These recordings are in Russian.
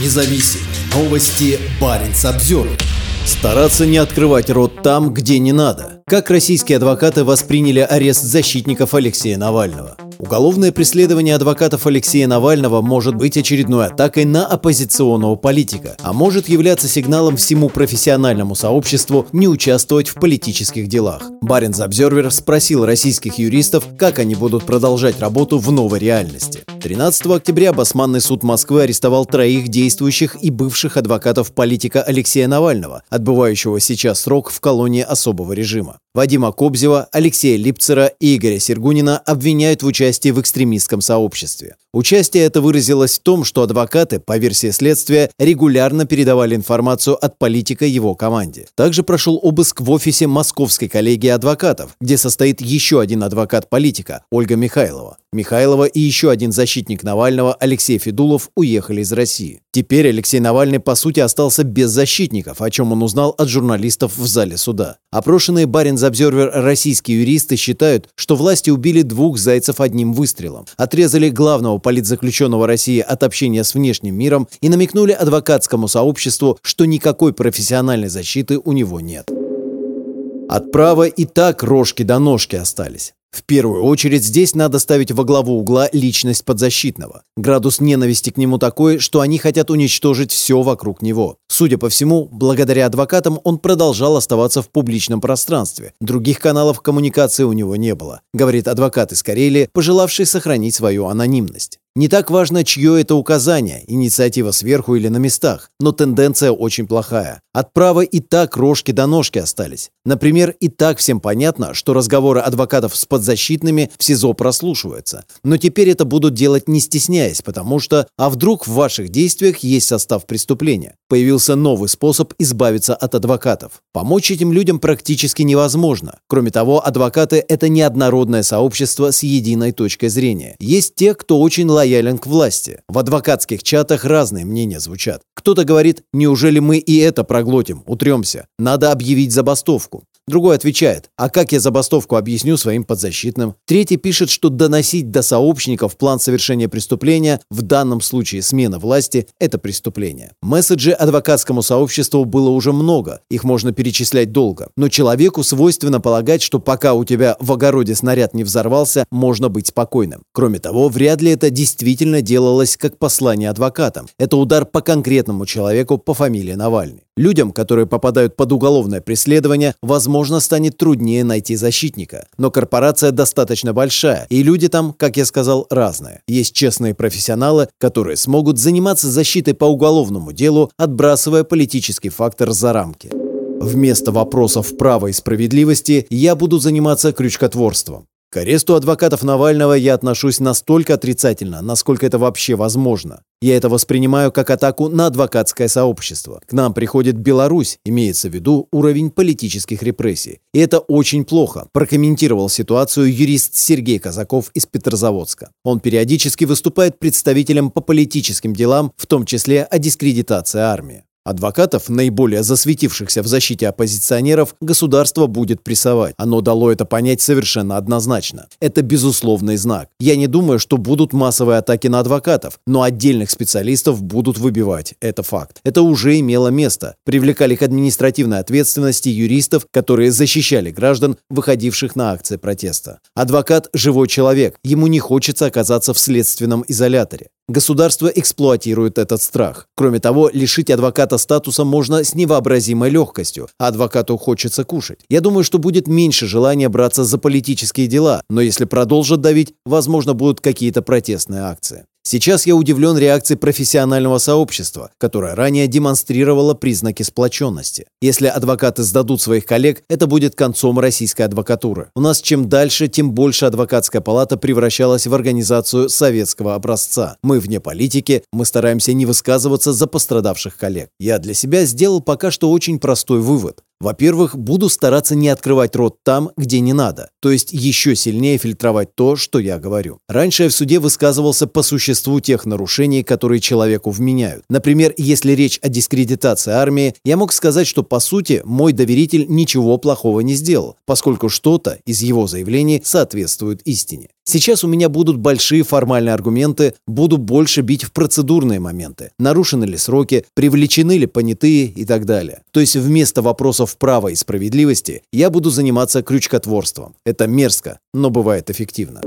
независим. Новости Баренц обзор. Стараться не открывать рот там, где не надо. Как российские адвокаты восприняли арест защитников Алексея Навального? Уголовное преследование адвокатов Алексея Навального может быть очередной атакой на оппозиционного политика, а может являться сигналом всему профессиональному сообществу не участвовать в политических делах. Баренц Обзервер спросил российских юристов, как они будут продолжать работу в новой реальности. 13 октября Басманный суд Москвы арестовал троих действующих и бывших адвокатов политика Алексея Навального, отбывающего сейчас срок в колонии особого режима. Вадима Кобзева, Алексея Липцера и Игоря Сергунина обвиняют в участии в экстремистском сообществе. Участие это выразилось в том, что адвокаты, по версии следствия, регулярно передавали информацию от политика его команде. Также прошел обыск в офисе Московской коллегии адвокатов, где состоит еще один адвокат политика, Ольга Михайлова. Михайлова и еще один защитник Навального, Алексей Федулов, уехали из России. Теперь Алексей Навальный, по сути, остался без защитников, о чем он узнал от журналистов в зале суда. Опрошенные Барин Обзервер российские юристы считают, что власти убили двух зайцев одним выстрелом, отрезали главного политзаключенного России от общения с внешним миром и намекнули адвокатскому сообществу, что никакой профессиональной защиты у него нет. От права и так рожки до ножки остались. В первую очередь здесь надо ставить во главу угла личность подзащитного. Градус ненависти к нему такой, что они хотят уничтожить все вокруг него. Судя по всему, благодаря адвокатам он продолжал оставаться в публичном пространстве. Других каналов коммуникации у него не было, говорит адвокат из Карелии, пожелавший сохранить свою анонимность. Не так важно, чье это указание, инициатива сверху или на местах, но тенденция очень плохая. От права и так рожки до ножки остались. Например, и так всем понятно, что разговоры адвокатов с подзащитными в СИЗО прослушиваются. Но теперь это будут делать не стесняясь, потому что, а вдруг в ваших действиях есть состав преступления? Появился новый способ избавиться от адвокатов. Помочь этим людям практически невозможно. Кроме того, адвокаты – это неоднородное сообщество с единой точкой зрения. Есть те, кто очень лояльны лоялен к власти. В адвокатских чатах разные мнения звучат. Кто-то говорит, неужели мы и это проглотим, утремся, надо объявить забастовку. Другой отвечает, а как я забастовку объясню своим подзащитным? Третий пишет, что доносить до сообщников план совершения преступления, в данном случае смена власти, это преступление. Месседжи адвокатскому сообществу было уже много, их можно перечислять долго. Но человеку свойственно полагать, что пока у тебя в огороде снаряд не взорвался, можно быть спокойным. Кроме того, вряд ли это действительно делалось как послание адвокатам. Это удар по конкретному человеку по фамилии Навальный. Людям, которые попадают под уголовное преследование, возможно, станет труднее найти защитника. Но корпорация достаточно большая, и люди там, как я сказал, разные. Есть честные профессионалы, которые смогут заниматься защитой по уголовному делу, отбрасывая политический фактор за рамки. Вместо вопросов права и справедливости я буду заниматься крючкотворством. К аресту адвокатов Навального я отношусь настолько отрицательно, насколько это вообще возможно. Я это воспринимаю как атаку на адвокатское сообщество. К нам приходит Беларусь, имеется в виду уровень политических репрессий. И это очень плохо, прокомментировал ситуацию юрист Сергей Казаков из Петрозаводска. Он периодически выступает представителем по политическим делам, в том числе о дискредитации армии. Адвокатов, наиболее засветившихся в защите оппозиционеров, государство будет прессовать. Оно дало это понять совершенно однозначно. Это безусловный знак. Я не думаю, что будут массовые атаки на адвокатов, но отдельных специалистов будут выбивать. Это факт. Это уже имело место. Привлекали к административной ответственности юристов, которые защищали граждан, выходивших на акции протеста. Адвокат – живой человек. Ему не хочется оказаться в следственном изоляторе. Государство эксплуатирует этот страх. Кроме того, лишить адвоката статуса можно с невообразимой легкостью, а адвокату хочется кушать. Я думаю, что будет меньше желания браться за политические дела, но если продолжат давить, возможно, будут какие-то протестные акции. Сейчас я удивлен реакцией профессионального сообщества, которое ранее демонстрировало признаки сплоченности. Если адвокаты сдадут своих коллег, это будет концом российской адвокатуры. У нас чем дальше, тем больше адвокатская палата превращалась в организацию советского образца. Мы вне политики, мы стараемся не высказываться за пострадавших коллег. Я для себя сделал пока что очень простой вывод. Во-первых, буду стараться не открывать рот там, где не надо, то есть еще сильнее фильтровать то, что я говорю. Раньше я в суде высказывался по существу тех нарушений, которые человеку вменяют. Например, если речь о дискредитации армии, я мог сказать, что по сути мой доверитель ничего плохого не сделал, поскольку что-то из его заявлений соответствует истине. Сейчас у меня будут большие формальные аргументы, буду больше бить в процедурные моменты. Нарушены ли сроки, привлечены ли понятые и так далее. То есть вместо вопросов права и справедливости я буду заниматься крючкотворством. Это мерзко, но бывает эффективно.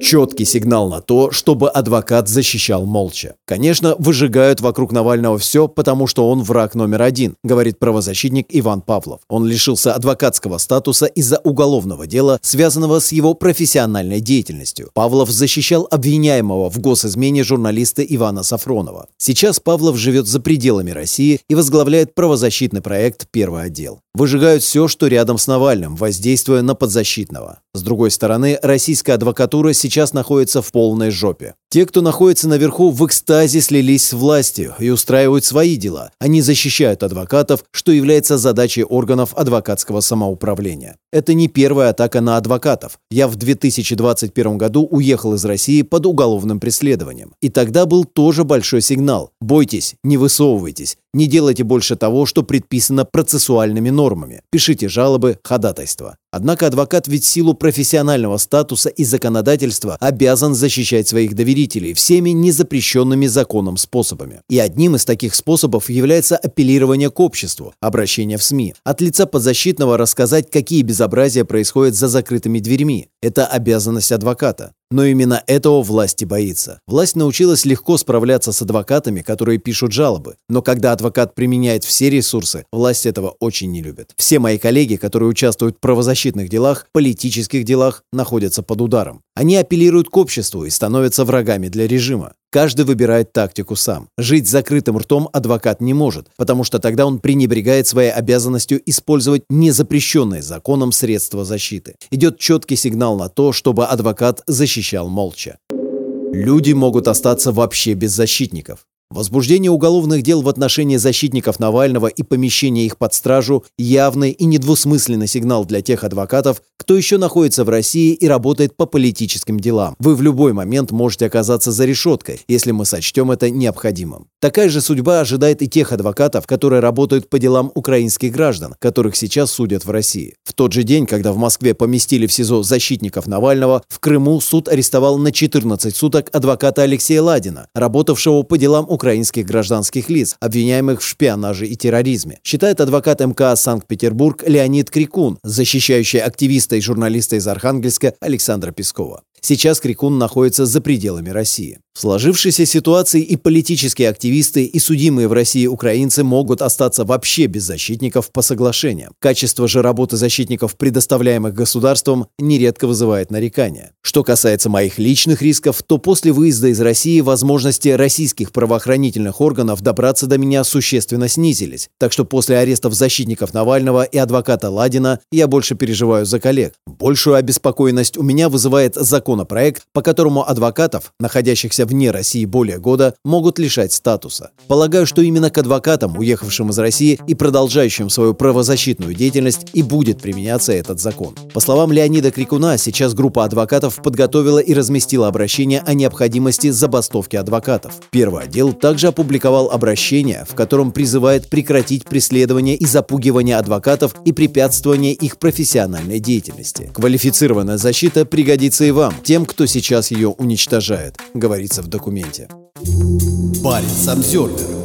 Четкий сигнал на то, чтобы адвокат защищал молча. Конечно, выжигают вокруг Навального все, потому что он враг номер один, говорит правозащитник Иван Павлов. Он лишился адвокатского статуса из-за уголовного дела, связанного с его профессиональной деятельностью. Павлов защищал обвиняемого в госизмене журналиста Ивана Сафронова. Сейчас Павлов живет за пределами России и возглавляет правозащитный проект «Первый отдел». Выжигают все, что рядом с Навальным, воздействуя на подзащитного. С другой стороны, российская адвокатура сейчас находится в полной жопе. Те, кто находится наверху, в экстазе слились с властью и устраивают свои дела. Они защищают адвокатов, что является задачей органов адвокатского самоуправления. Это не первая атака на адвокатов. Я в 2021 году уехал из России под уголовным преследованием. И тогда был тоже большой сигнал. Бойтесь, не высовывайтесь, не делайте больше того, что предписано процессуальными нормами. Пишите жалобы, ходатайства. Однако адвокат ведь в силу профессионального статуса и законодательства обязан защищать своих доверителей всеми незапрещенными законом способами. И одним из таких способов является апеллирование к обществу, обращение в СМИ. От лица подзащитного рассказать, какие безобразия происходят за закрытыми дверьми. Это обязанность адвоката. Но именно этого власти боится. Власть научилась легко справляться с адвокатами, которые пишут жалобы. Но когда адвокат применяет все ресурсы, власть этого очень не любит. Все мои коллеги, которые участвуют в правозащитных делах, политических делах, находятся под ударом. Они апеллируют к обществу и становятся врагами для режима. Каждый выбирает тактику сам. Жить с закрытым ртом адвокат не может, потому что тогда он пренебрегает своей обязанностью использовать незапрещенные законом средства защиты. Идет четкий сигнал на то, чтобы адвокат защищал молча. Люди могут остаться вообще без защитников. Возбуждение уголовных дел в отношении защитников Навального и помещение их под стражу – явный и недвусмысленный сигнал для тех адвокатов, кто еще находится в России и работает по политическим делам. Вы в любой момент можете оказаться за решеткой, если мы сочтем это необходимым. Такая же судьба ожидает и тех адвокатов, которые работают по делам украинских граждан, которых сейчас судят в России. В тот же день, когда в Москве поместили в СИЗО защитников Навального, в Крыму суд арестовал на 14 суток адвоката Алексея Ладина, работавшего по делам украинских гражданских лиц, обвиняемых в шпионаже и терроризме, считает адвокат МК Санкт-Петербург Леонид Крикун, защищающий активиста и журналиста из Архангельска Александра Пескова. Сейчас Крикун находится за пределами России. В сложившейся ситуации и политические активисты, и судимые в России украинцы могут остаться вообще без защитников по соглашениям. Качество же работы защитников, предоставляемых государством, нередко вызывает нарекания. Что касается моих личных рисков, то после выезда из России возможности российских правоохранительных органов добраться до меня существенно снизились. Так что после арестов защитников Навального и адвоката Ладина я больше переживаю за коллег. Большую обеспокоенность у меня вызывает законопроект, по которому адвокатов, находящихся вне России более года, могут лишать статуса. Полагаю, что именно к адвокатам, уехавшим из России и продолжающим свою правозащитную деятельность, и будет применяться этот закон. По словам Леонида Крикуна, сейчас группа адвокатов подготовила и разместила обращение о необходимости забастовки адвокатов. Первый отдел также опубликовал обращение, в котором призывает прекратить преследование и запугивание адвокатов и препятствование их профессиональной деятельности. Квалифицированная защита пригодится и вам, тем, кто сейчас ее уничтожает, говорится в документе. Парень Самсервер